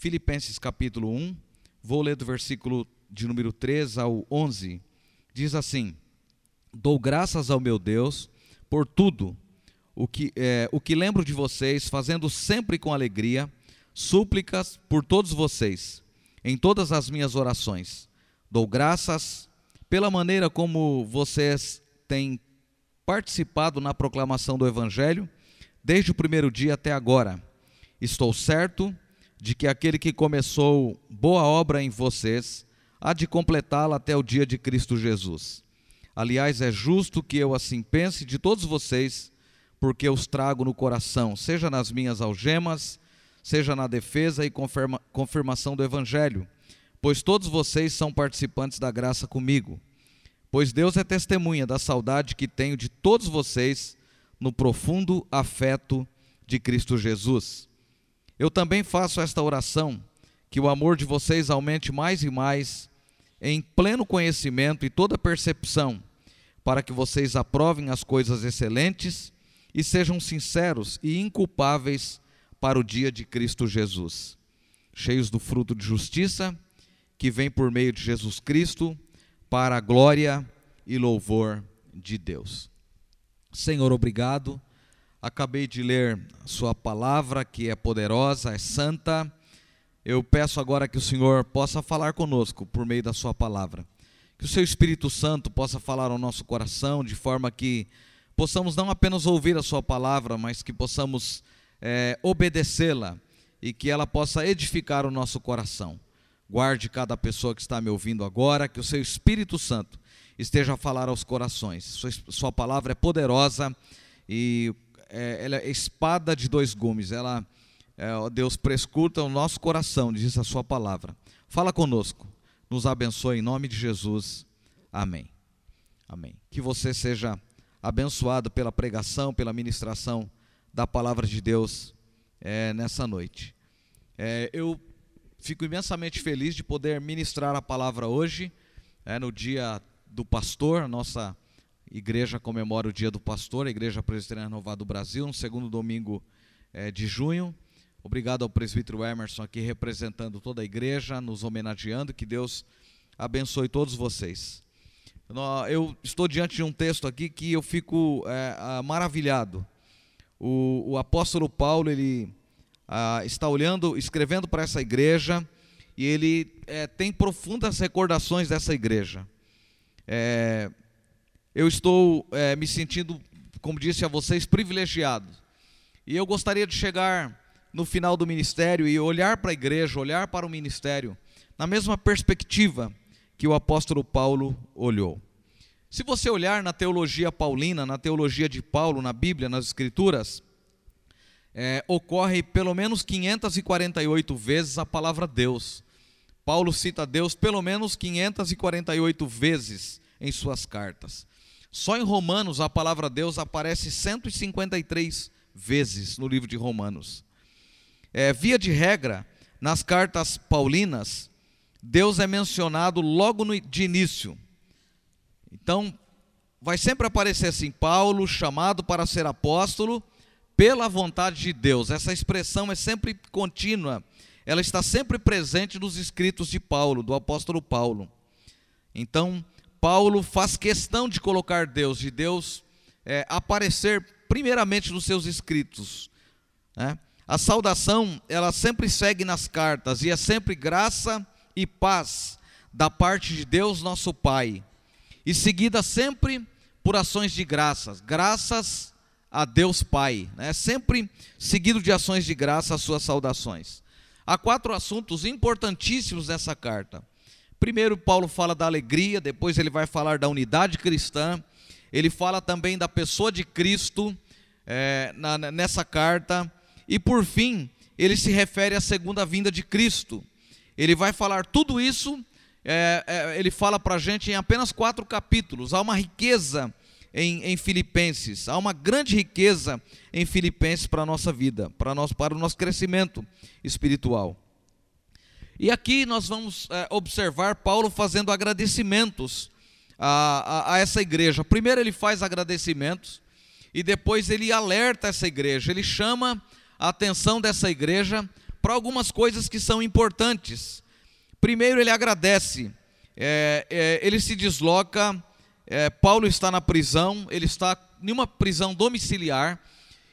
Filipenses capítulo 1, vou ler do versículo de número 3 ao 11. Diz assim: Dou graças ao meu Deus por tudo o que, é, o que lembro de vocês, fazendo sempre com alegria súplicas por todos vocês, em todas as minhas orações. Dou graças pela maneira como vocês têm participado na proclamação do Evangelho, desde o primeiro dia até agora. Estou certo de que aquele que começou boa obra em vocês há de completá-la até o dia de Cristo Jesus. Aliás, é justo que eu assim pense de todos vocês, porque os trago no coração, seja nas minhas algemas, seja na defesa e confirma, confirmação do Evangelho, pois todos vocês são participantes da graça comigo. Pois Deus é testemunha da saudade que tenho de todos vocês no profundo afeto de Cristo Jesus. Eu também faço esta oração, que o amor de vocês aumente mais e mais, em pleno conhecimento e toda percepção, para que vocês aprovem as coisas excelentes e sejam sinceros e inculpáveis para o dia de Cristo Jesus, cheios do fruto de justiça que vem por meio de Jesus Cristo, para a glória e louvor de Deus. Senhor, obrigado. Acabei de ler Sua palavra, que é poderosa, é santa. Eu peço agora que o Senhor possa falar conosco por meio da Sua palavra. Que o Seu Espírito Santo possa falar ao nosso coração, de forma que possamos não apenas ouvir a Sua palavra, mas que possamos é, obedecê-la e que ela possa edificar o nosso coração. Guarde cada pessoa que está me ouvindo agora, que o Seu Espírito Santo esteja a falar aos corações. Sua, sua palavra é poderosa e é, ela é espada de dois gumes. Ela, é, Deus prescruta o nosso coração, diz a Sua palavra. Fala conosco, nos abençoe em nome de Jesus. Amém. Amém. Que você seja abençoado pela pregação, pela ministração da palavra de Deus é, nessa noite. É, eu fico imensamente feliz de poder ministrar a palavra hoje, é, no dia do pastor, nossa igreja comemora o dia do pastor, a Igreja Presbiteriana Renovada do Brasil, no segundo domingo é, de junho. Obrigado ao presbítero Emerson aqui representando toda a igreja, nos homenageando, que Deus abençoe todos vocês. Eu estou diante de um texto aqui que eu fico é, maravilhado. O, o, apóstolo Paulo ele ah, está olhando, escrevendo para essa igreja e ele é, tem profundas recordações dessa igreja. É, eu estou é, me sentindo, como disse a vocês, privilegiado. E eu gostaria de chegar no final do ministério e olhar para a igreja, olhar para o ministério, na mesma perspectiva que o apóstolo Paulo olhou. Se você olhar na teologia paulina, na teologia de Paulo, na Bíblia, nas Escrituras, é, ocorre pelo menos 548 vezes a palavra Deus. Paulo cita Deus pelo menos 548 vezes em suas cartas. Só em Romanos a palavra Deus aparece 153 vezes no livro de Romanos. É, via de regra, nas cartas paulinas, Deus é mencionado logo no, de início. Então, vai sempre aparecer assim: Paulo, chamado para ser apóstolo, pela vontade de Deus. Essa expressão é sempre contínua, ela está sempre presente nos escritos de Paulo, do apóstolo Paulo. Então, Paulo faz questão de colocar Deus, de Deus é, aparecer primeiramente nos seus escritos. Né? A saudação, ela sempre segue nas cartas, e é sempre graça e paz da parte de Deus nosso Pai, e seguida sempre por ações de graças, graças a Deus Pai, né? sempre seguido de ações de graça as suas saudações. Há quatro assuntos importantíssimos nessa carta. Primeiro, Paulo fala da alegria, depois ele vai falar da unidade cristã, ele fala também da pessoa de Cristo é, na, nessa carta, e por fim, ele se refere à segunda vinda de Cristo. Ele vai falar tudo isso, é, é, ele fala para a gente em apenas quatro capítulos. Há uma riqueza em, em Filipenses, há uma grande riqueza em Filipenses para a nossa vida, para, nós, para o nosso crescimento espiritual. E aqui nós vamos é, observar Paulo fazendo agradecimentos a, a, a essa igreja. Primeiro ele faz agradecimentos e depois ele alerta essa igreja, ele chama a atenção dessa igreja para algumas coisas que são importantes. Primeiro, ele agradece, é, é, ele se desloca. É, Paulo está na prisão, ele está em uma prisão domiciliar,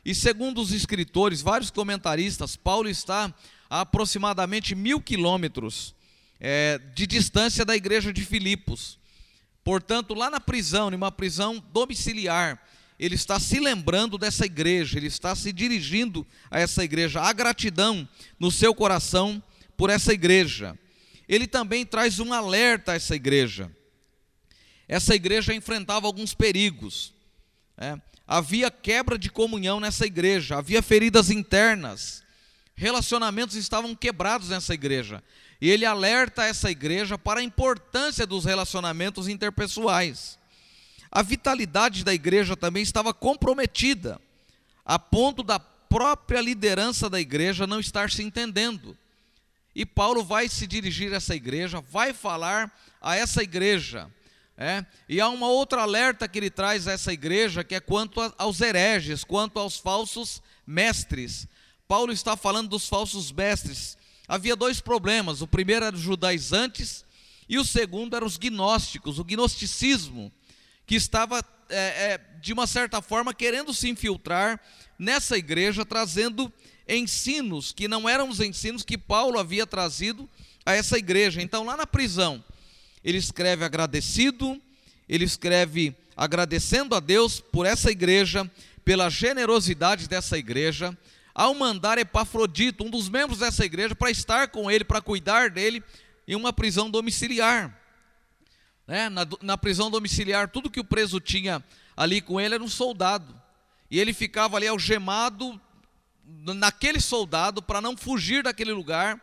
e segundo os escritores, vários comentaristas, Paulo está a aproximadamente mil quilômetros é, de distância da igreja de Filipos. Portanto, lá na prisão, numa prisão domiciliar, ele está se lembrando dessa igreja, ele está se dirigindo a essa igreja, a gratidão no seu coração por essa igreja. Ele também traz um alerta a essa igreja. Essa igreja enfrentava alguns perigos. É, havia quebra de comunhão nessa igreja, havia feridas internas, relacionamentos estavam quebrados nessa igreja. E ele alerta essa igreja para a importância dos relacionamentos interpessoais. A vitalidade da igreja também estava comprometida, a ponto da própria liderança da igreja não estar se entendendo. E Paulo vai se dirigir a essa igreja, vai falar a essa igreja. É? E há uma outra alerta que ele traz a essa igreja, que é quanto aos hereges, quanto aos falsos mestres. Paulo está falando dos falsos mestres. Havia dois problemas: o primeiro era os judaizantes, e o segundo era os gnósticos, o gnosticismo que estava, é, é, de uma certa forma, querendo se infiltrar nessa igreja, trazendo ensinos que não eram os ensinos que Paulo havia trazido a essa igreja. Então, lá na prisão, ele escreve agradecido, ele escreve agradecendo a Deus por essa igreja, pela generosidade dessa igreja, ao mandar Epafrodito, um dos membros dessa igreja, para estar com ele, para cuidar dele em uma prisão domiciliar né, na, na prisão domiciliar, tudo que o preso tinha ali com ele era um soldado. E ele ficava ali algemado naquele soldado para não fugir daquele lugar.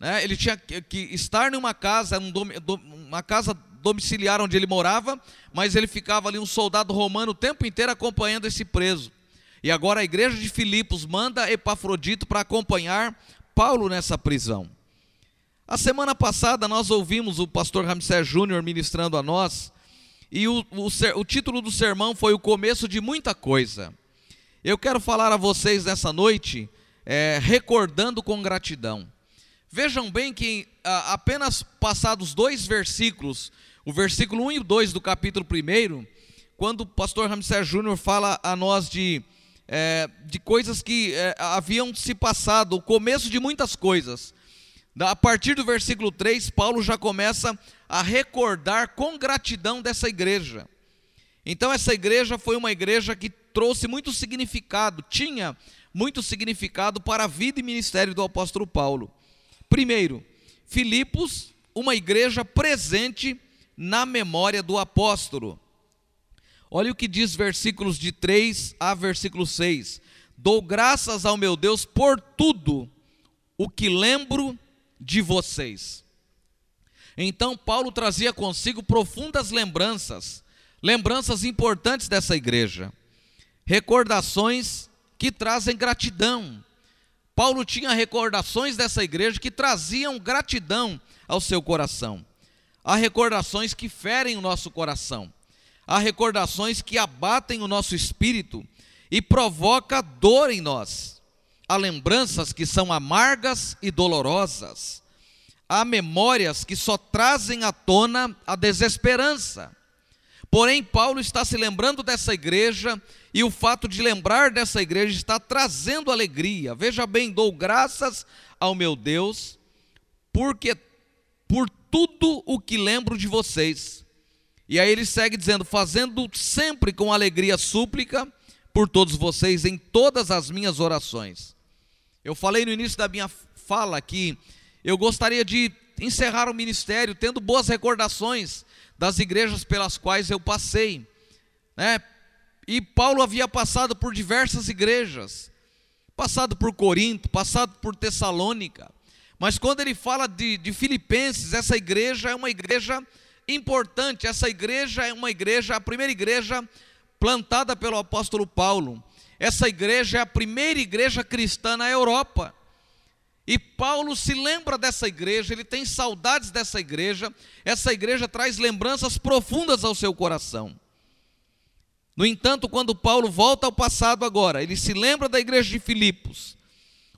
Né? Ele tinha que estar numa casa, uma casa domiciliar onde ele morava, mas ele ficava ali um soldado romano o tempo inteiro acompanhando esse preso. E agora a igreja de Filipos manda Epafrodito para acompanhar Paulo nessa prisão. A semana passada nós ouvimos o pastor Ramsés Júnior ministrando a nós, e o, o, o, título do sermão foi O Começo de Muita Coisa. Eu quero falar a vocês nessa noite, é, recordando com gratidão. Vejam bem que a, apenas passados dois versículos, o versículo 1 e 2 do capítulo 1, quando o pastor Ramsés Júnior fala a nós de, é, de coisas que é, haviam se passado, o começo de muitas coisas. A partir do versículo 3, Paulo já começa a recordar com gratidão dessa igreja. Então, essa igreja foi uma igreja que trouxe muito significado, tinha muito significado para a vida e ministério do apóstolo Paulo. Primeiro, Filipos, uma igreja presente na memória do apóstolo. Olha o que diz versículos de 3 a versículo 6. Dou graças ao meu Deus por tudo o que lembro de vocês. Então Paulo trazia consigo profundas lembranças, lembranças importantes dessa igreja, recordações que trazem gratidão. Paulo tinha recordações dessa igreja que traziam gratidão ao seu coração. Há recordações que ferem o nosso coração. Há recordações que abatem o nosso espírito e provoca dor em nós. Há lembranças que são amargas e dolorosas. Há memórias que só trazem à tona a desesperança. Porém, Paulo está se lembrando dessa igreja e o fato de lembrar dessa igreja está trazendo alegria. Veja bem, dou graças ao meu Deus, porque por tudo o que lembro de vocês. E aí ele segue dizendo: fazendo sempre com alegria súplica por todos vocês em todas as minhas orações eu falei no início da minha fala que eu gostaria de encerrar o ministério tendo boas recordações das igrejas pelas quais eu passei. Né? E Paulo havia passado por diversas igrejas, passado por Corinto, passado por Tessalônica. Mas quando ele fala de, de Filipenses, essa igreja é uma igreja importante, essa igreja é uma igreja, a primeira igreja plantada pelo apóstolo Paulo. Essa igreja é a primeira igreja cristã na Europa. E Paulo se lembra dessa igreja, ele tem saudades dessa igreja, essa igreja traz lembranças profundas ao seu coração. No entanto, quando Paulo volta ao passado agora, ele se lembra da igreja de Filipos,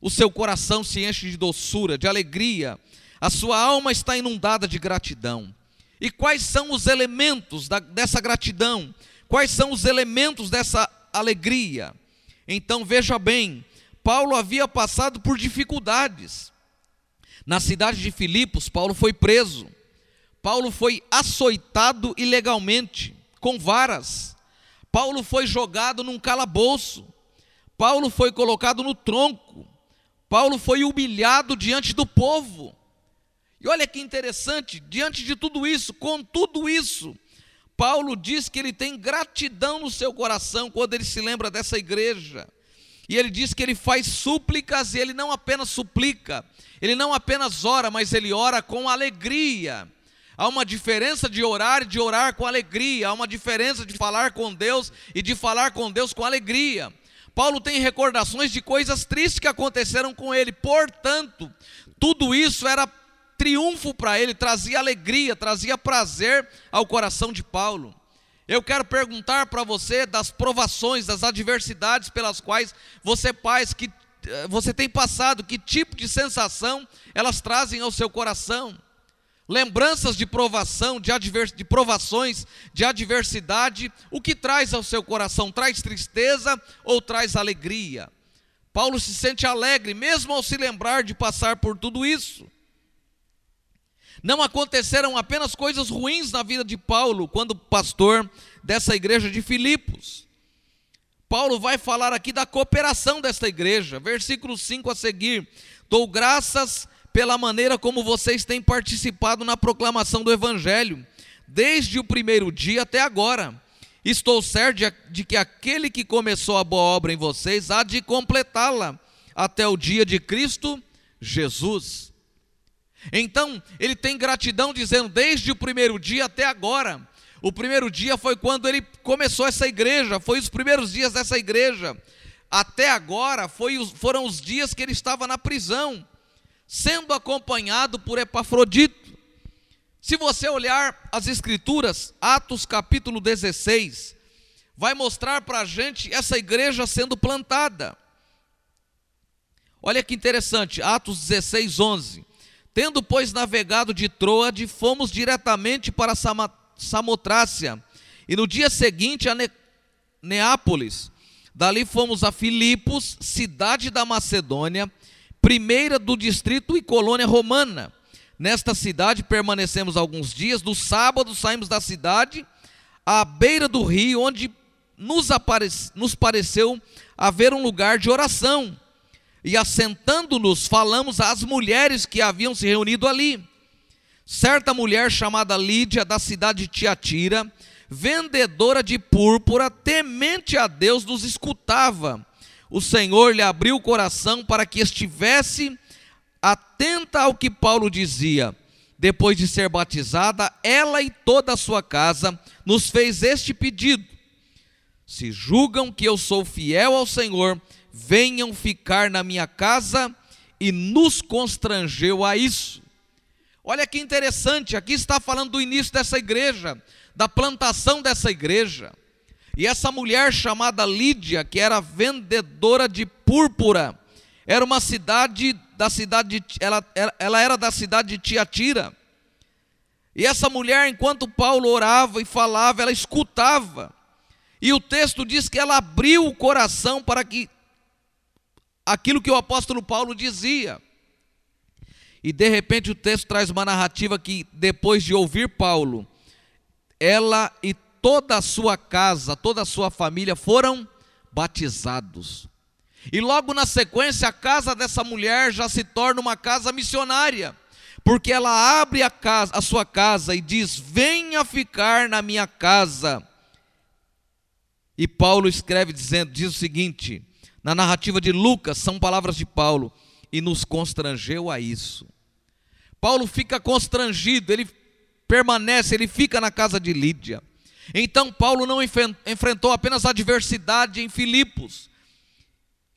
o seu coração se enche de doçura, de alegria, a sua alma está inundada de gratidão. E quais são os elementos da, dessa gratidão? Quais são os elementos dessa alegria? Então veja bem, Paulo havia passado por dificuldades. Na cidade de Filipos, Paulo foi preso. Paulo foi açoitado ilegalmente, com varas. Paulo foi jogado num calabouço. Paulo foi colocado no tronco. Paulo foi humilhado diante do povo. E olha que interessante, diante de tudo isso, com tudo isso, Paulo diz que ele tem gratidão no seu coração quando ele se lembra dessa igreja. E ele diz que ele faz súplicas e ele não apenas suplica, ele não apenas ora, mas ele ora com alegria. Há uma diferença de orar e de orar com alegria, há uma diferença de falar com Deus e de falar com Deus com alegria. Paulo tem recordações de coisas tristes que aconteceram com ele, portanto, tudo isso era triunfo para ele, trazia alegria, trazia prazer ao coração de Paulo. Eu quero perguntar para você das provações, das adversidades pelas quais você pais que eh, você tem passado, que tipo de sensação elas trazem ao seu coração? Lembranças de provação, de, advers, de provações, de adversidade, o que traz ao seu coração? Traz tristeza ou traz alegria? Paulo se sente alegre, mesmo ao se lembrar de passar por tudo isso. Não aconteceram apenas coisas ruins na vida de Paulo, quando pastor dessa igreja de Filipos. Paulo vai falar aqui da cooperação desta igreja, versículo 5 a seguir. Dou graças pela maneira como vocês têm participado na proclamação do Evangelho, desde o primeiro dia até agora. Estou certo de que aquele que começou a boa obra em vocês há de completá-la até o dia de Cristo Jesus. Então, ele tem gratidão dizendo desde o primeiro dia até agora. O primeiro dia foi quando ele começou essa igreja, foi os primeiros dias dessa igreja. Até agora foi, foram os dias que ele estava na prisão, sendo acompanhado por Epafrodito. Se você olhar as Escrituras, Atos capítulo 16, vai mostrar para a gente essa igreja sendo plantada. Olha que interessante, Atos 16, 11. Tendo, pois, navegado de Troade, fomos diretamente para Samotrácia, e no dia seguinte a ne Neápolis. Dali fomos a Filipos, cidade da Macedônia, primeira do distrito e colônia romana. Nesta cidade permanecemos alguns dias. No sábado saímos da cidade, à beira do rio, onde nos, nos pareceu haver um lugar de oração e assentando-nos, falamos às mulheres que haviam se reunido ali. Certa mulher chamada Lídia, da cidade de Tiatira, vendedora de púrpura, temente a Deus, nos escutava. O Senhor lhe abriu o coração para que estivesse atenta ao que Paulo dizia. Depois de ser batizada, ela e toda a sua casa nos fez este pedido: Se julgam que eu sou fiel ao Senhor, venham ficar na minha casa, e nos constrangeu a isso. Olha que interessante, aqui está falando do início dessa igreja, da plantação dessa igreja. E essa mulher chamada Lídia, que era vendedora de púrpura, era uma cidade da cidade de, ela, ela era da cidade de Tiatira. E essa mulher, enquanto Paulo orava e falava, ela escutava. E o texto diz que ela abriu o coração para que aquilo que o apóstolo Paulo dizia. E de repente o texto traz uma narrativa que, depois de ouvir Paulo, ela e toda a sua casa, toda a sua família foram batizados. E logo na sequência, a casa dessa mulher já se torna uma casa missionária, porque ela abre a, casa, a sua casa e diz: Venha ficar na minha casa. E Paulo escreve dizendo, diz o seguinte: na narrativa de Lucas, são palavras de Paulo, e nos constrangeu a isso. Paulo fica constrangido, ele permanece, ele fica na casa de Lídia. Então Paulo não enfrentou apenas adversidade em Filipos,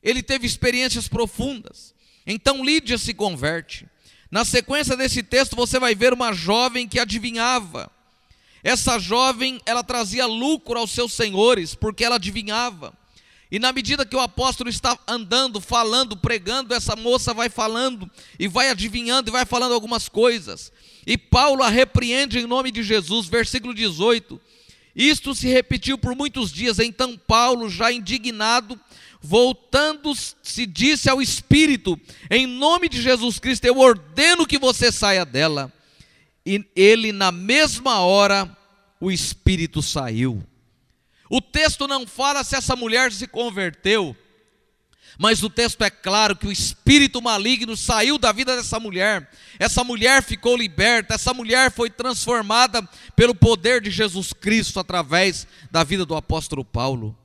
ele teve experiências profundas. Então Lídia se converte. Na sequência desse texto você vai ver uma jovem que adivinhava. Essa jovem, ela trazia lucro aos seus senhores, porque ela adivinhava. E na medida que o apóstolo está andando, falando, pregando, essa moça vai falando e vai adivinhando e vai falando algumas coisas. E Paulo a repreende em nome de Jesus, versículo 18. Isto se repetiu por muitos dias. Então Paulo, já indignado, voltando-se, disse ao espírito: Em nome de Jesus Cristo, eu ordeno que você saia dela. E ele, na mesma hora, o espírito saiu. O texto não fala se essa mulher se converteu, mas o texto é claro que o espírito maligno saiu da vida dessa mulher. Essa mulher ficou liberta, essa mulher foi transformada pelo poder de Jesus Cristo através da vida do apóstolo Paulo.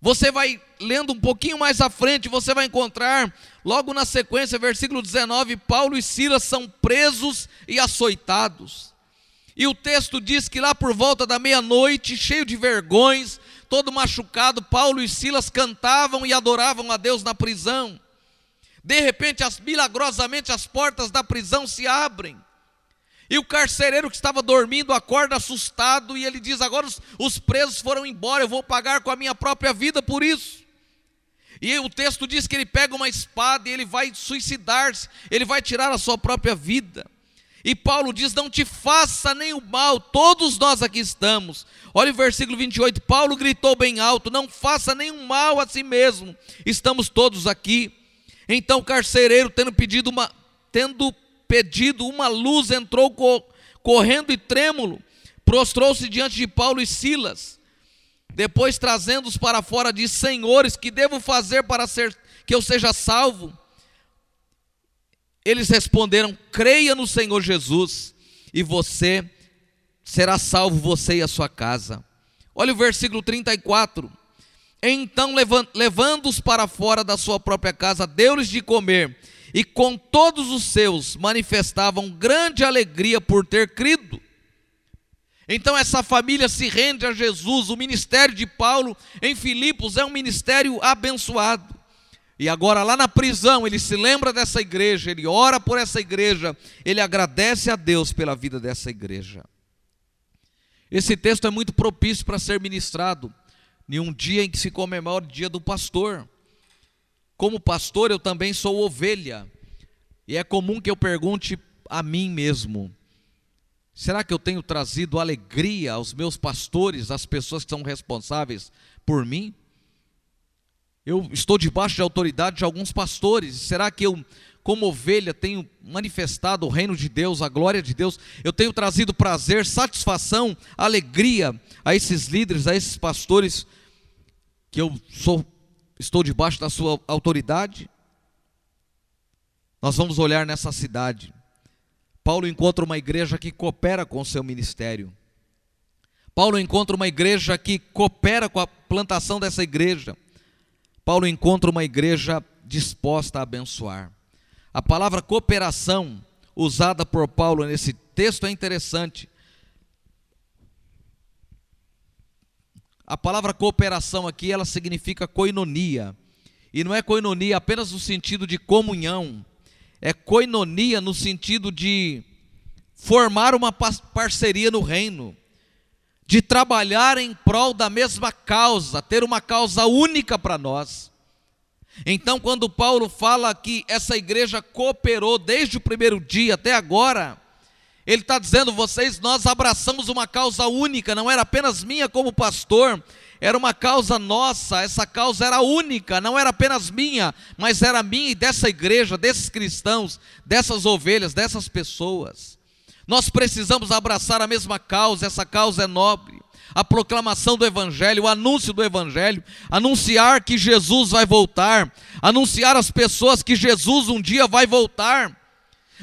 Você vai lendo um pouquinho mais à frente, você vai encontrar, logo na sequência, versículo 19: Paulo e Silas são presos e açoitados. E o texto diz que lá por volta da meia-noite, cheio de vergões, todo machucado, Paulo e Silas cantavam e adoravam a Deus na prisão. De repente, as, milagrosamente, as portas da prisão se abrem. E o carcereiro que estava dormindo acorda assustado e ele diz: Agora os, os presos foram embora, eu vou pagar com a minha própria vida por isso. E o texto diz que ele pega uma espada e ele vai suicidar-se, ele vai tirar a sua própria vida. E Paulo diz: Não te faça nenhum mal, todos nós aqui estamos. Olha o versículo 28, Paulo gritou bem alto: Não faça nenhum mal a si mesmo, estamos todos aqui. Então o carcereiro, tendo pedido uma, tendo pedido uma luz, entrou co, correndo e trêmulo, prostrou-se diante de Paulo e Silas. Depois, trazendo-os para fora, disse: Senhores, que devo fazer para ser, que eu seja salvo? Eles responderam: creia no Senhor Jesus, e você será salvo, você e a sua casa. Olha o versículo 34. Então, levando-os para fora da sua própria casa, deu-lhes de comer, e com todos os seus manifestavam grande alegria por ter crido. Então, essa família se rende a Jesus. O ministério de Paulo em Filipos é um ministério abençoado. E agora, lá na prisão, ele se lembra dessa igreja, ele ora por essa igreja, ele agradece a Deus pela vida dessa igreja. Esse texto é muito propício para ser ministrado em um dia em que se comemora o dia do pastor. Como pastor, eu também sou ovelha, e é comum que eu pergunte a mim mesmo: será que eu tenho trazido alegria aos meus pastores, às pessoas que são responsáveis por mim? Eu estou debaixo de autoridade de alguns pastores. Será que eu, como ovelha, tenho manifestado o reino de Deus, a glória de Deus? Eu tenho trazido prazer, satisfação, alegria a esses líderes, a esses pastores que eu sou, estou debaixo da sua autoridade? Nós vamos olhar nessa cidade. Paulo encontra uma igreja que coopera com o seu ministério. Paulo encontra uma igreja que coopera com a plantação dessa igreja. Paulo encontra uma igreja disposta a abençoar. A palavra cooperação usada por Paulo nesse texto é interessante. A palavra cooperação aqui, ela significa coinonia. E não é coinonia apenas no sentido de comunhão, é coinonia no sentido de formar uma parceria no reino de trabalhar em prol da mesma causa, ter uma causa única para nós. Então, quando Paulo fala que essa igreja cooperou desde o primeiro dia até agora, ele está dizendo: vocês, nós abraçamos uma causa única, não era apenas minha como pastor, era uma causa nossa, essa causa era única, não era apenas minha, mas era minha e dessa igreja, desses cristãos, dessas ovelhas, dessas pessoas. Nós precisamos abraçar a mesma causa, essa causa é nobre. A proclamação do Evangelho, o anúncio do Evangelho, anunciar que Jesus vai voltar, anunciar às pessoas que Jesus um dia vai voltar.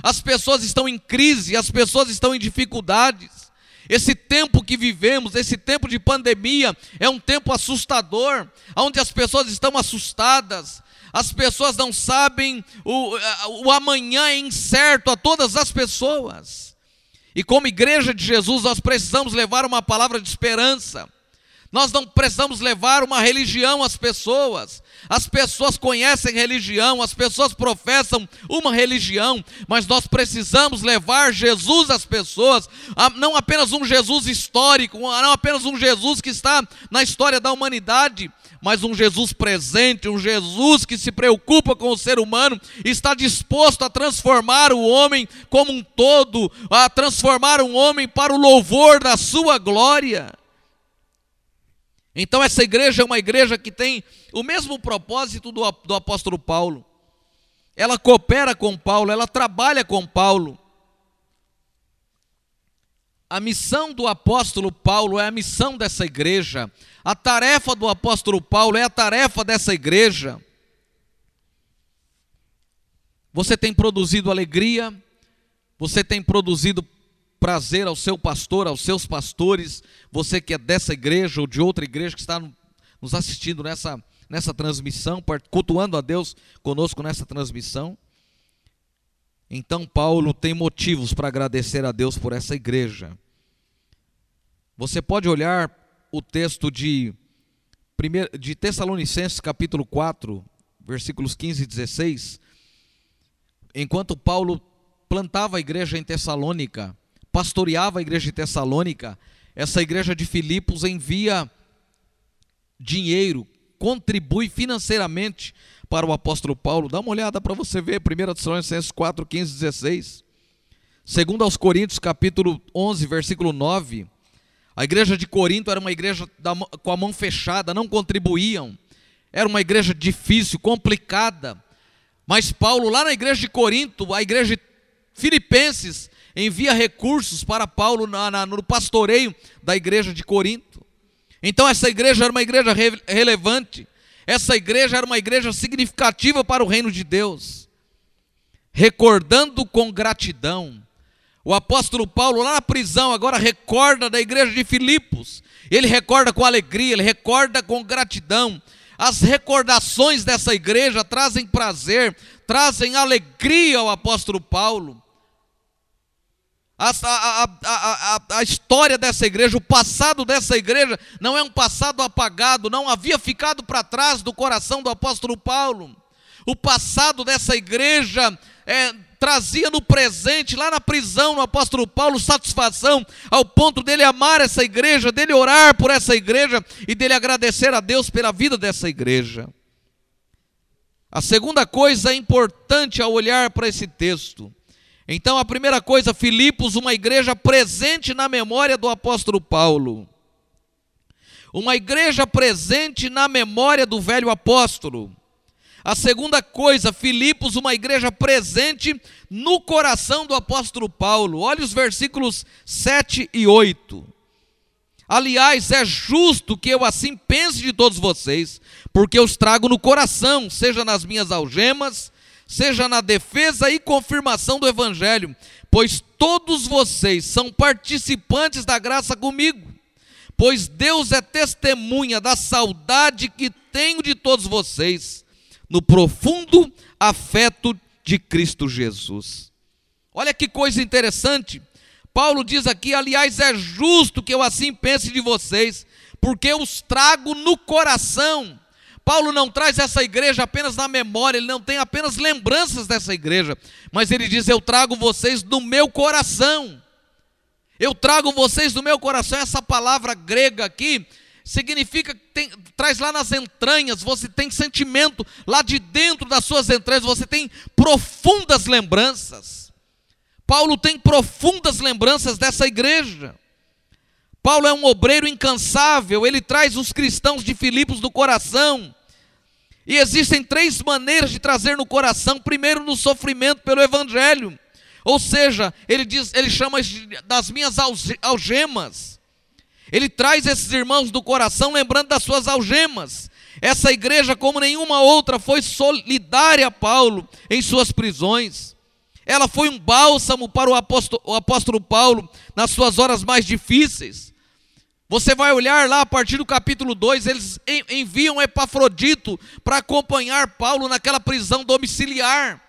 As pessoas estão em crise, as pessoas estão em dificuldades. Esse tempo que vivemos, esse tempo de pandemia, é um tempo assustador, onde as pessoas estão assustadas, as pessoas não sabem, o, o amanhã é incerto a todas as pessoas. E como igreja de Jesus, nós precisamos levar uma palavra de esperança. Nós não precisamos levar uma religião às pessoas. As pessoas conhecem religião, as pessoas professam uma religião, mas nós precisamos levar Jesus às pessoas, não apenas um Jesus histórico, não apenas um Jesus que está na história da humanidade, mas um Jesus presente, um Jesus que se preocupa com o ser humano, está disposto a transformar o homem como um todo, a transformar um homem para o louvor da sua glória. Então, essa igreja é uma igreja que tem o mesmo propósito do, do apóstolo Paulo. Ela coopera com Paulo, ela trabalha com Paulo. A missão do apóstolo Paulo é a missão dessa igreja. A tarefa do apóstolo Paulo é a tarefa dessa igreja. Você tem produzido alegria, você tem produzido prazer ao seu pastor, aos seus pastores, você que é dessa igreja ou de outra igreja que está nos assistindo nessa, nessa transmissão, cultuando a Deus conosco nessa transmissão. Então, Paulo tem motivos para agradecer a Deus por essa igreja. Você pode olhar o texto de, de Tessalonicenses, capítulo 4, versículos 15 e 16. Enquanto Paulo plantava a igreja em Tessalônica, pastoreava a igreja de Tessalônica, essa igreja de Filipos envia dinheiro, contribui financeiramente para o apóstolo Paulo. Dá uma olhada para você ver, 1 Tessalonicenses 4, 15, 16. Segundo aos Coríntios, capítulo 11, versículo 9, a igreja de Corinto era uma igreja da, com a mão fechada, não contribuíam. Era uma igreja difícil, complicada. Mas Paulo, lá na igreja de Corinto, a igreja de Filipenses, envia recursos para Paulo na, na, no pastoreio da igreja de Corinto. Então, essa igreja era uma igreja re, relevante, essa igreja era uma igreja significativa para o reino de Deus. Recordando com gratidão, o apóstolo Paulo, lá na prisão, agora recorda da igreja de Filipos. Ele recorda com alegria, ele recorda com gratidão. As recordações dessa igreja trazem prazer, trazem alegria ao apóstolo Paulo. A, a, a, a, história dessa igreja, o passado dessa igreja, não é um passado apagado, não havia ficado para trás do coração do apóstolo Paulo. O passado dessa igreja é, trazia no presente, lá na prisão, no apóstolo Paulo, satisfação, ao ponto dele amar essa igreja, dele orar por essa igreja e dele agradecer a Deus pela vida dessa igreja. A segunda coisa importante ao olhar para esse texto então, a primeira coisa, Filipos, uma igreja presente na memória do apóstolo Paulo. Uma igreja presente na memória do velho apóstolo. A segunda coisa, Filipos, uma igreja presente no coração do apóstolo Paulo. Olha os versículos 7 e 8. Aliás, é justo que eu assim pense de todos vocês, porque os trago no coração, seja nas minhas algemas, seja na defesa e confirmação do Evangelho, pois todos vocês são participantes da graça comigo, pois Deus é testemunha da saudade que tenho de todos vocês, no profundo afeto de Cristo Jesus. Olha que coisa interessante. Paulo diz aqui: aliás, é justo que eu assim pense de vocês, porque eu os trago no coração Paulo não traz essa igreja apenas na memória, ele não tem apenas lembranças dessa igreja, mas ele diz: Eu trago vocês do meu coração. Eu trago vocês do meu coração. Essa palavra grega aqui significa tem, traz lá nas entranhas, você tem sentimento lá de dentro das suas entranhas, você tem profundas lembranças. Paulo tem profundas lembranças dessa igreja. Paulo é um obreiro incansável, ele traz os cristãos de Filipos do coração. E existem três maneiras de trazer no coração: primeiro, no sofrimento pelo Evangelho, ou seja, ele diz, ele chama das minhas algemas. Ele traz esses irmãos do coração lembrando das suas algemas. Essa igreja, como nenhuma outra, foi solidária a Paulo em suas prisões. Ela foi um bálsamo para o apóstolo, o apóstolo Paulo nas suas horas mais difíceis. Você vai olhar lá a partir do capítulo 2, eles enviam Epafrodito para acompanhar Paulo naquela prisão domiciliar.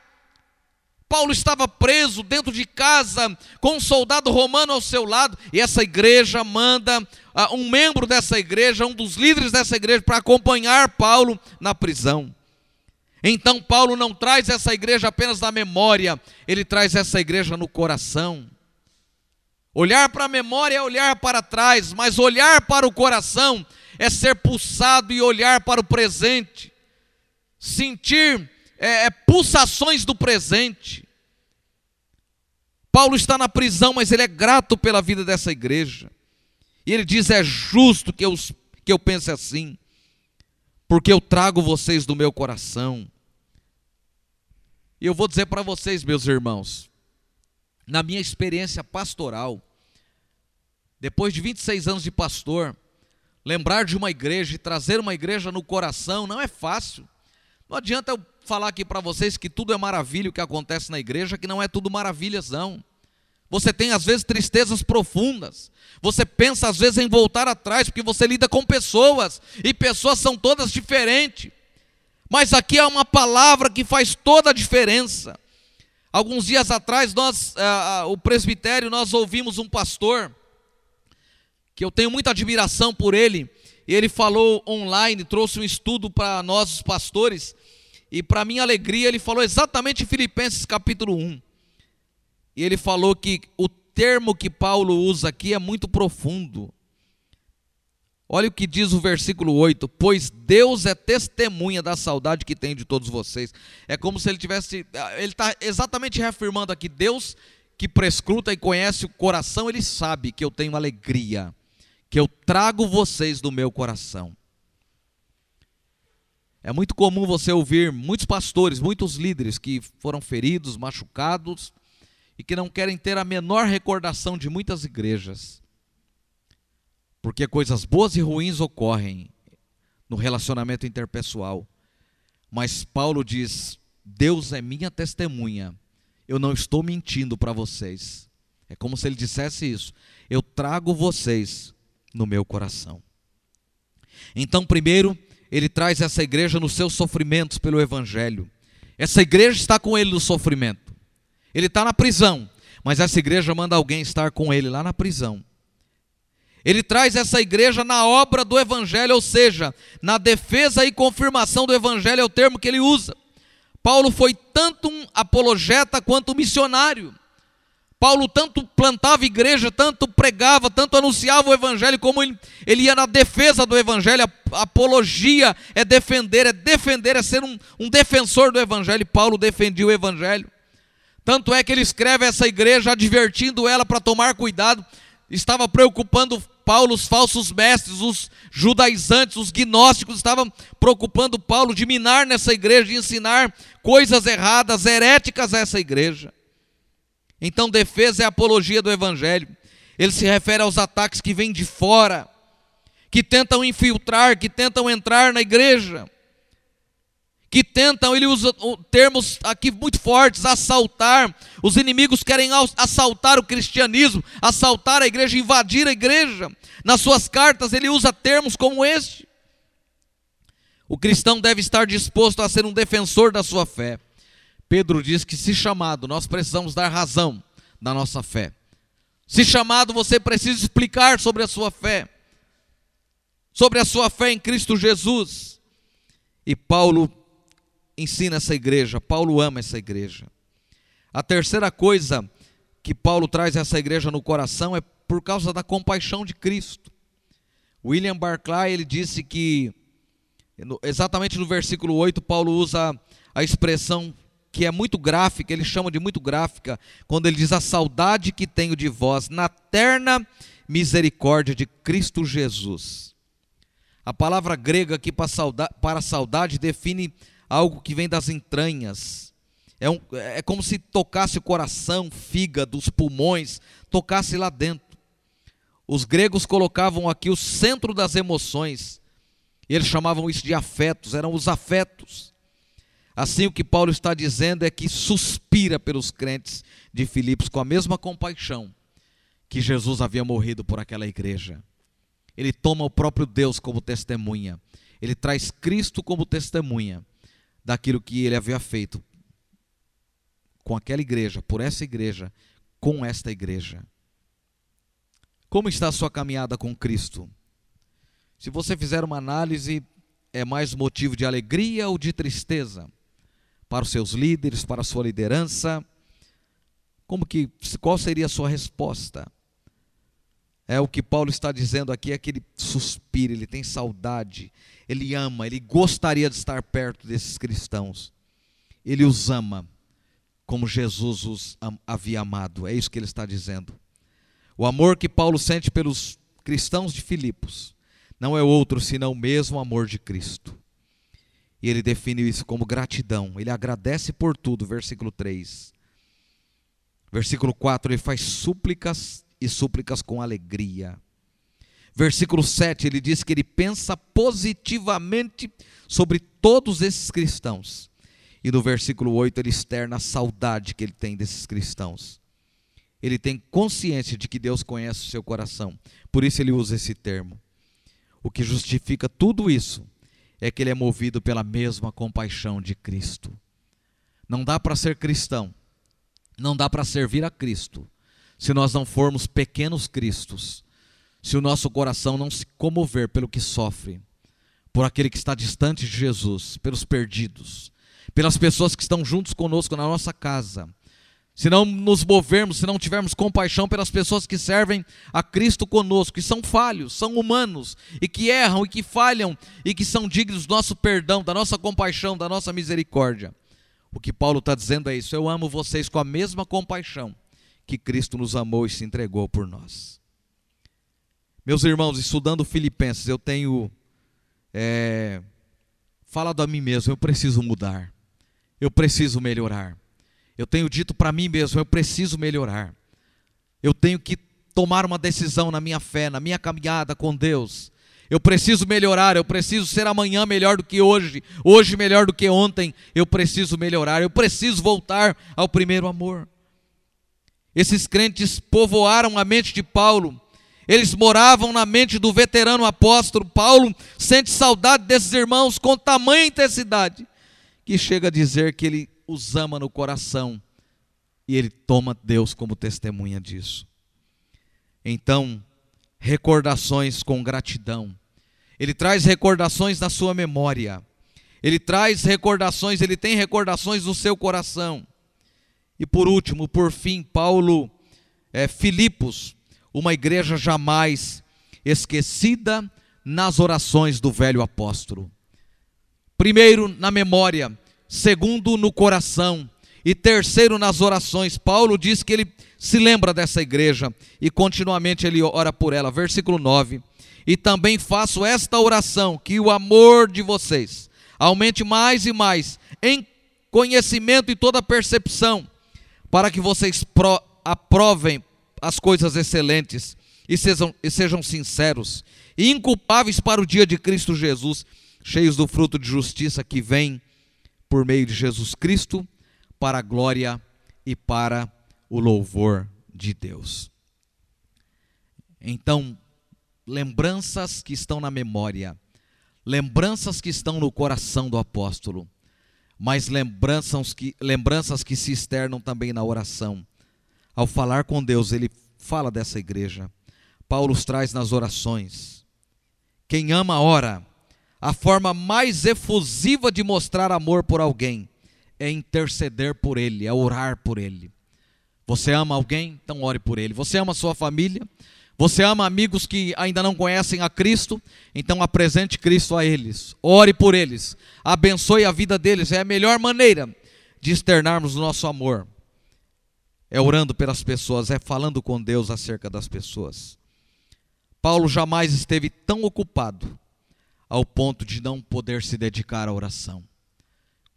Paulo estava preso dentro de casa com um soldado romano ao seu lado, e essa igreja manda uh, um membro dessa igreja, um dos líderes dessa igreja, para acompanhar Paulo na prisão. Então, Paulo não traz essa igreja apenas na memória, ele traz essa igreja no coração. Olhar para a memória é olhar para trás, mas olhar para o coração é ser pulsado e olhar para o presente, sentir é, é, pulsações do presente. Paulo está na prisão, mas ele é grato pela vida dessa igreja. E ele diz: é justo que eu, que eu pense assim, porque eu trago vocês do meu coração. E eu vou dizer para vocês, meus irmãos, na minha experiência pastoral, depois de 26 anos de pastor, lembrar de uma igreja e trazer uma igreja no coração não é fácil. Não adianta eu falar aqui para vocês que tudo é maravilha o que acontece na igreja, que não é tudo maravilhas, não. Você tem às vezes tristezas profundas. Você pensa às vezes em voltar atrás, porque você lida com pessoas, e pessoas são todas diferentes. Mas aqui há uma palavra que faz toda a diferença. Alguns dias atrás, nós, uh, uh, o presbitério, nós ouvimos um pastor, que eu tenho muita admiração por ele, e ele falou online, trouxe um estudo para nós, os pastores, e para minha alegria, ele falou exatamente Filipenses capítulo 1. E ele falou que o termo que Paulo usa aqui é muito profundo. Olha o que diz o versículo 8: Pois Deus é testemunha da saudade que tem de todos vocês. É como se ele tivesse. Ele está exatamente reafirmando aqui: Deus que prescruta e conhece o coração, ele sabe que eu tenho alegria, que eu trago vocês do meu coração. É muito comum você ouvir muitos pastores, muitos líderes que foram feridos, machucados e que não querem ter a menor recordação de muitas igrejas. Porque coisas boas e ruins ocorrem no relacionamento interpessoal. Mas Paulo diz: Deus é minha testemunha, eu não estou mentindo para vocês. É como se ele dissesse isso: eu trago vocês no meu coração. Então, primeiro, ele traz essa igreja nos seus sofrimentos pelo Evangelho. Essa igreja está com ele no sofrimento. Ele está na prisão, mas essa igreja manda alguém estar com ele lá na prisão. Ele traz essa igreja na obra do Evangelho, ou seja, na defesa e confirmação do Evangelho, é o termo que ele usa. Paulo foi tanto um apologeta quanto um missionário. Paulo tanto plantava igreja, tanto pregava, tanto anunciava o evangelho, como ele, ele ia na defesa do evangelho. A apologia é defender, é defender, é ser um, um defensor do evangelho. Paulo defendia o evangelho. Tanto é que ele escreve essa igreja advertindo ela para tomar cuidado. Estava preocupando Paulo os falsos mestres, os judaizantes, os gnósticos, estavam preocupando Paulo de minar nessa igreja, de ensinar coisas erradas, heréticas a essa igreja. Então, defesa é apologia do evangelho. Ele se refere aos ataques que vêm de fora, que tentam infiltrar, que tentam entrar na igreja, que tentam, ele usa termos aqui muito fortes, assaltar. Os inimigos querem assaltar o cristianismo, assaltar a igreja, invadir a igreja. Nas suas cartas, ele usa termos como este. O cristão deve estar disposto a ser um defensor da sua fé. Pedro diz que, se chamado, nós precisamos dar razão da nossa fé. Se chamado, você precisa explicar sobre a sua fé, sobre a sua fé em Cristo Jesus. E Paulo ensina essa igreja, Paulo ama essa igreja. A terceira coisa que Paulo traz essa igreja no coração é por causa da compaixão de Cristo. William Barclay ele disse que exatamente no versículo 8 Paulo usa a expressão que é muito gráfica, ele chama de muito gráfica, quando ele diz: A saudade que tenho de vós, na terna misericórdia de Cristo Jesus. A palavra grega aqui para saudade, para saudade define algo que vem das entranhas. É, um, é como se tocasse o coração, fígado, os pulmões, tocasse lá dentro. Os gregos colocavam aqui o centro das emoções. Eles chamavam isso de afetos, eram os afetos. Assim, o que Paulo está dizendo é que suspira pelos crentes de Filipos com a mesma compaixão que Jesus havia morrido por aquela igreja. Ele toma o próprio Deus como testemunha. Ele traz Cristo como testemunha daquilo que ele havia feito com aquela igreja, por essa igreja, com esta igreja. Como está a sua caminhada com Cristo? Se você fizer uma análise, é mais motivo de alegria ou de tristeza? Para os seus líderes, para a sua liderança? Como que qual seria a sua resposta? É o que Paulo está dizendo aqui, é que ele suspira, ele tem saudade, ele ama, ele gostaria de estar perto desses cristãos. Ele os ama como Jesus os havia amado. É isso que ele está dizendo. O amor que Paulo sente pelos cristãos de Filipos não é outro senão o mesmo amor de Cristo. E ele define isso como gratidão. Ele agradece por tudo, versículo 3. Versículo 4, ele faz súplicas e súplicas com alegria. Versículo 7, ele diz que ele pensa positivamente sobre todos esses cristãos. E no versículo 8 ele externa a saudade que ele tem desses cristãos. Ele tem consciência de que Deus conhece o seu coração. Por isso ele usa esse termo. O que justifica tudo isso é que ele é movido pela mesma compaixão de Cristo. Não dá para ser cristão, não dá para servir a Cristo se nós não formos pequenos cristos, se o nosso coração não se comover pelo que sofre, por aquele que está distante de Jesus, pelos perdidos, pelas pessoas que estão juntos conosco na nossa casa, se não nos movermos, se não tivermos compaixão pelas pessoas que servem a Cristo conosco, que são falhos, são humanos, e que erram, e que falham, e que são dignos do nosso perdão, da nossa compaixão, da nossa misericórdia. O que Paulo está dizendo é isso: eu amo vocês com a mesma compaixão que Cristo nos amou e se entregou por nós. Meus irmãos, estudando Filipenses, eu tenho é, falado a mim mesmo: eu preciso mudar, eu preciso melhorar. Eu tenho dito para mim mesmo: eu preciso melhorar. Eu tenho que tomar uma decisão na minha fé, na minha caminhada com Deus. Eu preciso melhorar, eu preciso ser amanhã melhor do que hoje, hoje melhor do que ontem. Eu preciso melhorar, eu preciso voltar ao primeiro amor. Esses crentes povoaram a mente de Paulo. Eles moravam na mente do veterano apóstolo. Paulo sente saudade desses irmãos com tamanha intensidade que chega a dizer que ele os ama no coração e ele toma Deus como testemunha disso. Então, recordações com gratidão. Ele traz recordações na sua memória. Ele traz recordações, ele tem recordações no seu coração. E por último, por fim, Paulo, é, Filipos, uma igreja jamais esquecida nas orações do velho apóstolo. Primeiro, na memória, segundo, no coração, e terceiro, nas orações. Paulo diz que ele se lembra dessa igreja e continuamente ele ora por ela. Versículo 9: E também faço esta oração, que o amor de vocês aumente mais e mais em conhecimento e toda percepção para que vocês pro, aprovem as coisas excelentes e sejam, e sejam sinceros e inculpáveis para o dia de Cristo Jesus, cheios do fruto de justiça que vem por meio de Jesus Cristo, para a glória e para o louvor de Deus. Então, lembranças que estão na memória, lembranças que estão no coração do apóstolo mas lembranças que, lembranças que se externam também na oração. Ao falar com Deus, ele fala dessa igreja. Paulo os traz nas orações. Quem ama, ora. A forma mais efusiva de mostrar amor por alguém é interceder por ele, é orar por ele. Você ama alguém? Então ore por ele. Você ama sua família? Você ama amigos que ainda não conhecem a Cristo? Então apresente Cristo a eles. Ore por eles. Abençoe a vida deles. É a melhor maneira de externarmos o nosso amor. É orando pelas pessoas, é falando com Deus acerca das pessoas. Paulo jamais esteve tão ocupado ao ponto de não poder se dedicar à oração.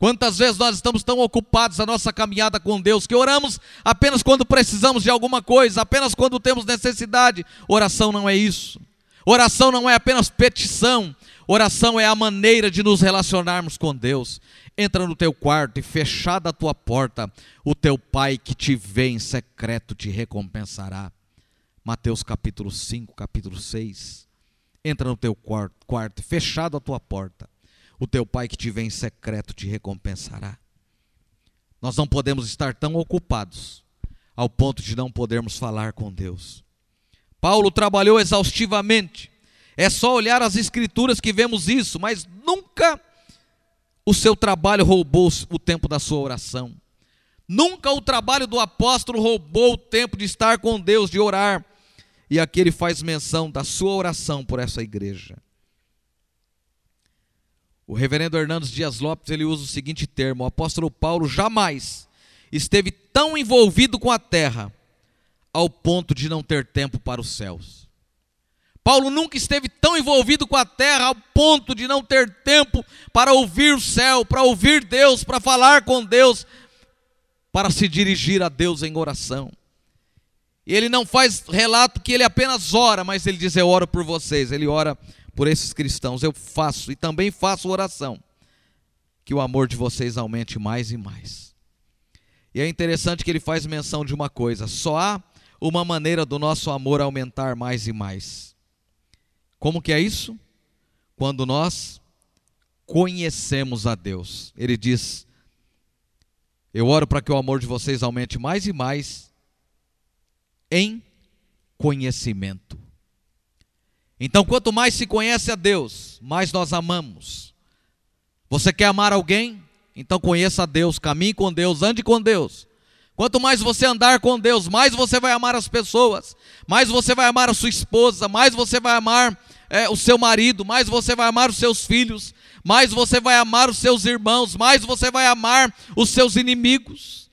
Quantas vezes nós estamos tão ocupados na nossa caminhada com Deus que oramos apenas quando precisamos de alguma coisa, apenas quando temos necessidade. Oração não é isso. Oração não é apenas petição. Oração é a maneira de nos relacionarmos com Deus. Entra no teu quarto e fechada a tua porta, o teu pai que te vê em secreto te recompensará. Mateus capítulo 5, capítulo 6. Entra no teu quarto, quarto fechado a tua porta o teu pai que te vê em secreto te recompensará. nós não podemos estar tão ocupados ao ponto de não podermos falar com Deus. Paulo trabalhou exaustivamente. É só olhar as escrituras que vemos isso, mas nunca o seu trabalho roubou o tempo da sua oração. Nunca o trabalho do apóstolo roubou o tempo de estar com Deus, de orar. E aqui ele faz menção da sua oração por essa igreja. O reverendo Hernandes Dias Lopes ele usa o seguinte termo: o apóstolo Paulo jamais esteve tão envolvido com a terra ao ponto de não ter tempo para os céus. Paulo nunca esteve tão envolvido com a terra ao ponto de não ter tempo para ouvir o céu, para ouvir Deus, para falar com Deus, para se dirigir a Deus em oração. E ele não faz relato que ele apenas ora, mas ele diz: Eu oro por vocês. Ele ora por esses cristãos. Eu faço e também faço oração, que o amor de vocês aumente mais e mais. E é interessante que ele faz menção de uma coisa: só há uma maneira do nosso amor aumentar mais e mais como que é isso? Quando nós conhecemos a Deus. Ele diz: Eu oro para que o amor de vocês aumente mais e mais em conhecimento. Então, quanto mais se conhece a Deus, mais nós amamos. Você quer amar alguém? Então conheça a Deus, caminhe com Deus, ande com Deus. Quanto mais você andar com Deus, mais você vai amar as pessoas, mais você vai amar a sua esposa, mais você vai amar é, o seu marido, mais você vai amar os seus filhos, mais você vai amar os seus irmãos, mais você vai amar os seus inimigos.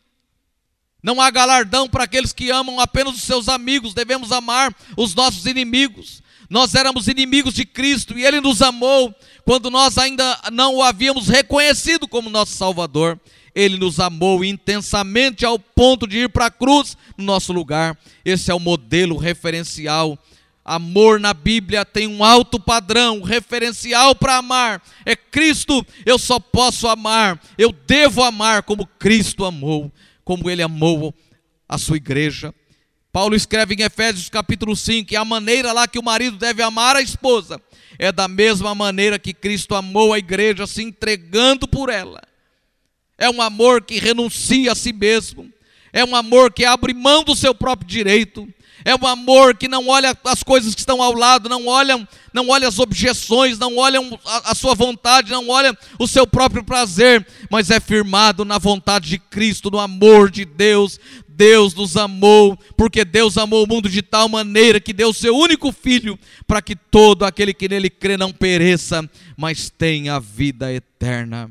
Não há galardão para aqueles que amam apenas os seus amigos, devemos amar os nossos inimigos. Nós éramos inimigos de Cristo e Ele nos amou quando nós ainda não o havíamos reconhecido como nosso Salvador. Ele nos amou intensamente ao ponto de ir para a cruz no nosso lugar. Esse é o modelo referencial Amor na Bíblia tem um alto padrão, referencial para amar. É Cristo, eu só posso amar, eu devo amar como Cristo amou, como Ele amou a sua igreja. Paulo escreve em Efésios capítulo 5 que a maneira lá que o marido deve amar a esposa é da mesma maneira que Cristo amou a igreja, se entregando por ela. É um amor que renuncia a si mesmo, é um amor que abre mão do seu próprio direito, é um amor que não olha as coisas que estão ao lado, não olha, não olha as objeções, não olha a, a sua vontade, não olha o seu próprio prazer, mas é firmado na vontade de Cristo, no amor de Deus. Deus nos amou, porque Deus amou o mundo de tal maneira que deu o seu único filho, para que todo aquele que nele crê não pereça, mas tenha a vida eterna.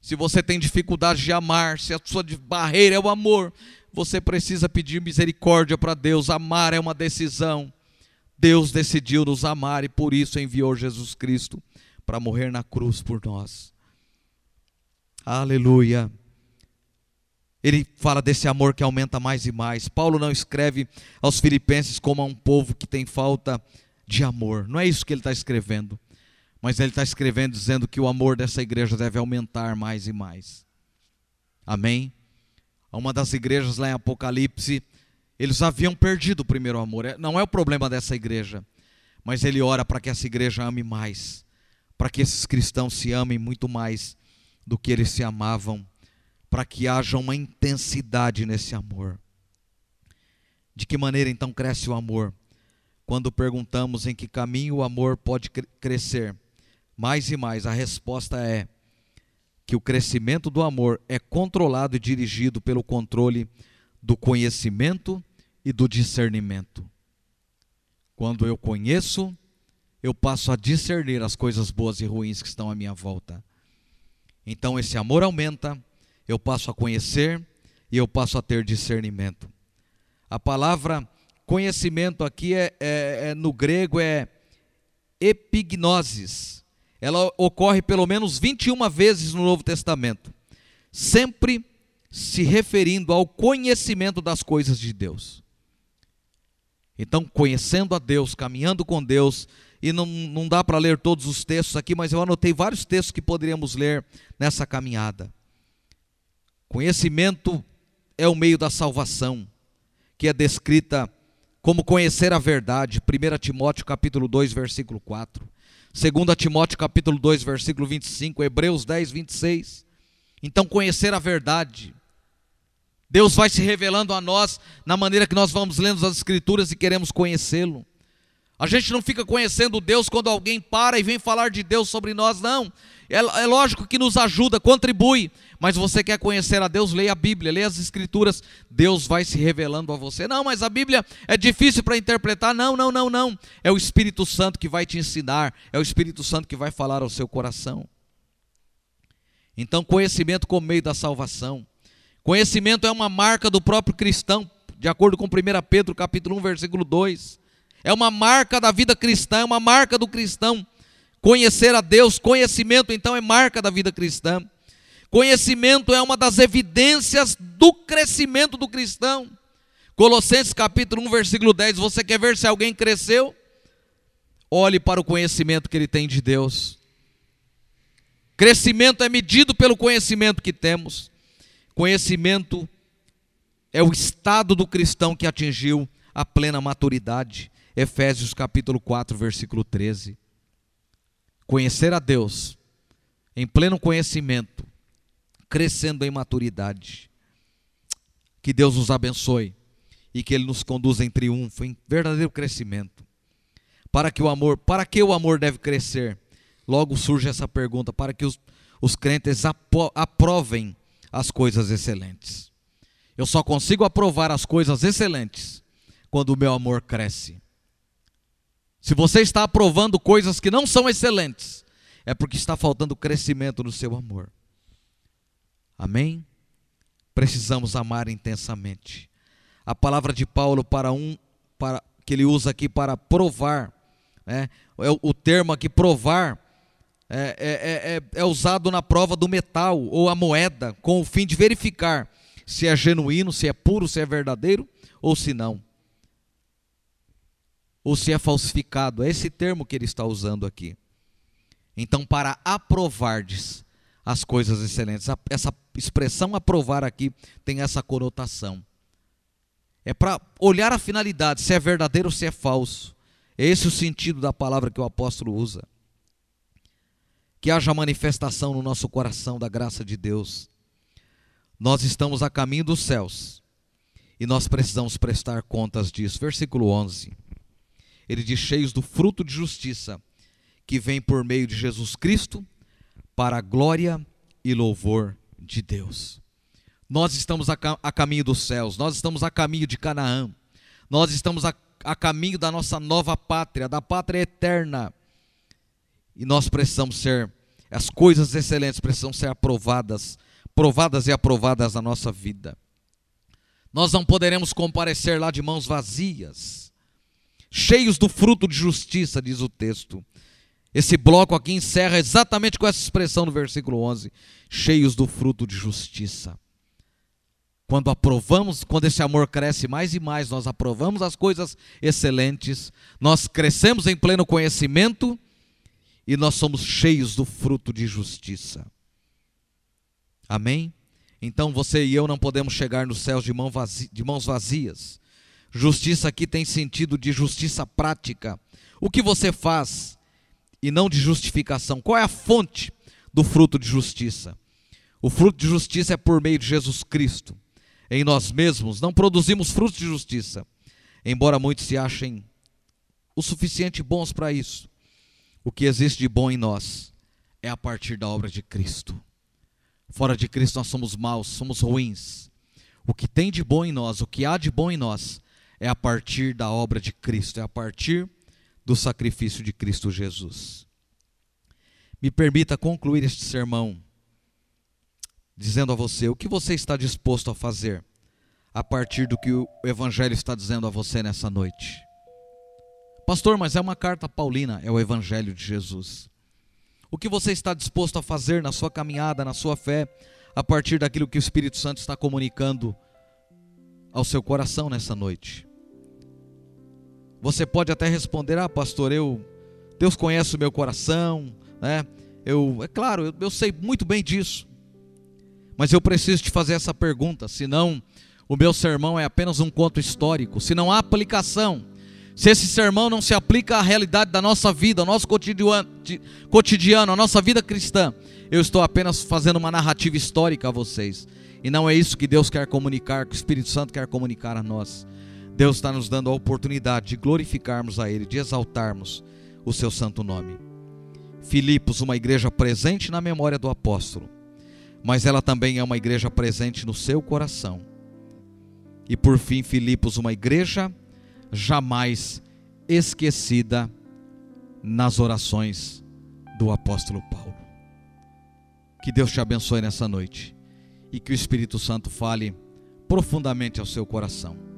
Se você tem dificuldade de amar, se a sua barreira é o amor, você precisa pedir misericórdia para Deus. Amar é uma decisão. Deus decidiu nos amar e por isso enviou Jesus Cristo para morrer na cruz por nós. Aleluia. Ele fala desse amor que aumenta mais e mais. Paulo não escreve aos Filipenses como a um povo que tem falta de amor. Não é isso que ele está escrevendo. Mas ele está escrevendo dizendo que o amor dessa igreja deve aumentar mais e mais. Amém? A uma das igrejas lá em Apocalipse, eles haviam perdido o primeiro amor. É, não é o problema dessa igreja, mas ele ora para que essa igreja ame mais, para que esses cristãos se amem muito mais do que eles se amavam, para que haja uma intensidade nesse amor. De que maneira então cresce o amor? Quando perguntamos em que caminho o amor pode crescer mais e mais, a resposta é que o crescimento do amor é controlado e dirigido pelo controle do conhecimento e do discernimento. Quando eu conheço, eu passo a discernir as coisas boas e ruins que estão à minha volta. Então esse amor aumenta, eu passo a conhecer e eu passo a ter discernimento. A palavra conhecimento aqui é, é, é no grego é epignosis ela ocorre pelo menos 21 vezes no Novo Testamento, sempre se referindo ao conhecimento das coisas de Deus. Então, conhecendo a Deus, caminhando com Deus, e não, não dá para ler todos os textos aqui, mas eu anotei vários textos que poderíamos ler nessa caminhada. Conhecimento é o meio da salvação, que é descrita como conhecer a verdade, 1 Timóteo capítulo 2, versículo 4. 2 Timóteo capítulo 2, versículo 25, Hebreus 10, 26. Então, conhecer a verdade. Deus vai se revelando a nós na maneira que nós vamos lendo as Escrituras e queremos conhecê-lo. A gente não fica conhecendo Deus quando alguém para e vem falar de Deus sobre nós, não. É, é, lógico que nos ajuda, contribui, mas você quer conhecer a Deus, leia a Bíblia, leia as Escrituras, Deus vai se revelando a você. Não, mas a Bíblia é difícil para interpretar. Não, não, não, não. É o Espírito Santo que vai te ensinar, é o Espírito Santo que vai falar ao seu coração. Então, conhecimento como meio da salvação. Conhecimento é uma marca do próprio cristão, de acordo com 1 Pedro capítulo 1, versículo 2. É uma marca da vida cristã, é uma marca do cristão. Conhecer a Deus, conhecimento então é marca da vida cristã. Conhecimento é uma das evidências do crescimento do cristão. Colossenses capítulo 1, versículo 10, você quer ver se alguém cresceu? Olhe para o conhecimento que ele tem de Deus. Crescimento é medido pelo conhecimento que temos. Conhecimento é o estado do cristão que atingiu a plena maturidade. Efésios capítulo 4, versículo 13. Conhecer a Deus em pleno conhecimento, crescendo em maturidade. Que Deus nos abençoe e que ele nos conduza em triunfo, em verdadeiro crescimento. Para que o amor, para que o amor deve crescer? Logo surge essa pergunta, para que os, os crentes aprovem as coisas excelentes. Eu só consigo aprovar as coisas excelentes quando o meu amor cresce. Se você está aprovando coisas que não são excelentes, é porque está faltando crescimento no seu amor. Amém? Precisamos amar intensamente. A palavra de Paulo para um, para que ele usa aqui para provar, né? é, o termo aqui provar é, é, é, é usado na prova do metal ou a moeda, com o fim de verificar se é genuíno, se é puro, se é verdadeiro ou se não. Ou se é falsificado. É esse termo que ele está usando aqui. Então, para aprovardes as coisas excelentes, essa expressão aprovar aqui tem essa conotação. É para olhar a finalidade, se é verdadeiro ou se é falso. É esse o sentido da palavra que o apóstolo usa que haja manifestação no nosso coração da graça de Deus. Nós estamos a caminho dos céus e nós precisamos prestar contas disso. Versículo 11. Ele diz: cheios do fruto de justiça que vem por meio de Jesus Cristo para a glória e louvor de Deus. Nós estamos a, a caminho dos céus, nós estamos a caminho de Canaã, nós estamos a, a caminho da nossa nova pátria, da pátria eterna e nós precisamos ser, as coisas excelentes precisam ser aprovadas, provadas e aprovadas na nossa vida. Nós não poderemos comparecer lá de mãos vazias, cheios do fruto de justiça, diz o texto. Esse bloco aqui encerra exatamente com essa expressão no versículo 11: cheios do fruto de justiça. Quando aprovamos, quando esse amor cresce mais e mais, nós aprovamos as coisas excelentes, nós crescemos em pleno conhecimento e nós somos cheios do fruto de justiça. Amém? Então você e eu não podemos chegar nos céus de, mão vazia, de mãos vazias. Justiça aqui tem sentido de justiça prática. O que você faz e não de justificação. Qual é a fonte do fruto de justiça? O fruto de justiça é por meio de Jesus Cristo. Em nós mesmos não produzimos frutos de justiça, embora muitos se achem o suficiente bons para isso. O que existe de bom em nós é a partir da obra de Cristo. Fora de Cristo nós somos maus, somos ruins. O que tem de bom em nós, o que há de bom em nós, é a partir da obra de Cristo, é a partir do sacrifício de Cristo Jesus. Me permita concluir este sermão dizendo a você o que você está disposto a fazer a partir do que o Evangelho está dizendo a você nessa noite. Pastor, mas é uma carta paulina, é o Evangelho de Jesus. O que você está disposto a fazer na sua caminhada, na sua fé, a partir daquilo que o Espírito Santo está comunicando ao seu coração nessa noite? Você pode até responder: Ah, pastor, eu Deus conhece o meu coração, né? Eu, é claro, eu, eu sei muito bem disso. Mas eu preciso te fazer essa pergunta, senão o meu sermão é apenas um conto histórico, se não há aplicação se esse sermão não se aplica à realidade da nossa vida, ao nosso cotidiano, à nossa vida cristã, Eu estou apenas fazendo uma narrativa histórica a vocês. E não é isso que Deus quer comunicar, que o Espírito Santo quer comunicar a nós. Deus está nos dando a oportunidade de glorificarmos a Ele, de exaltarmos o seu santo nome. Filipos, uma igreja presente na memória do apóstolo, mas ela também é uma igreja presente no seu coração. E por fim, Filipos, uma igreja jamais esquecida nas orações do apóstolo Paulo. Que Deus te abençoe nessa noite e que o Espírito Santo fale profundamente ao seu coração.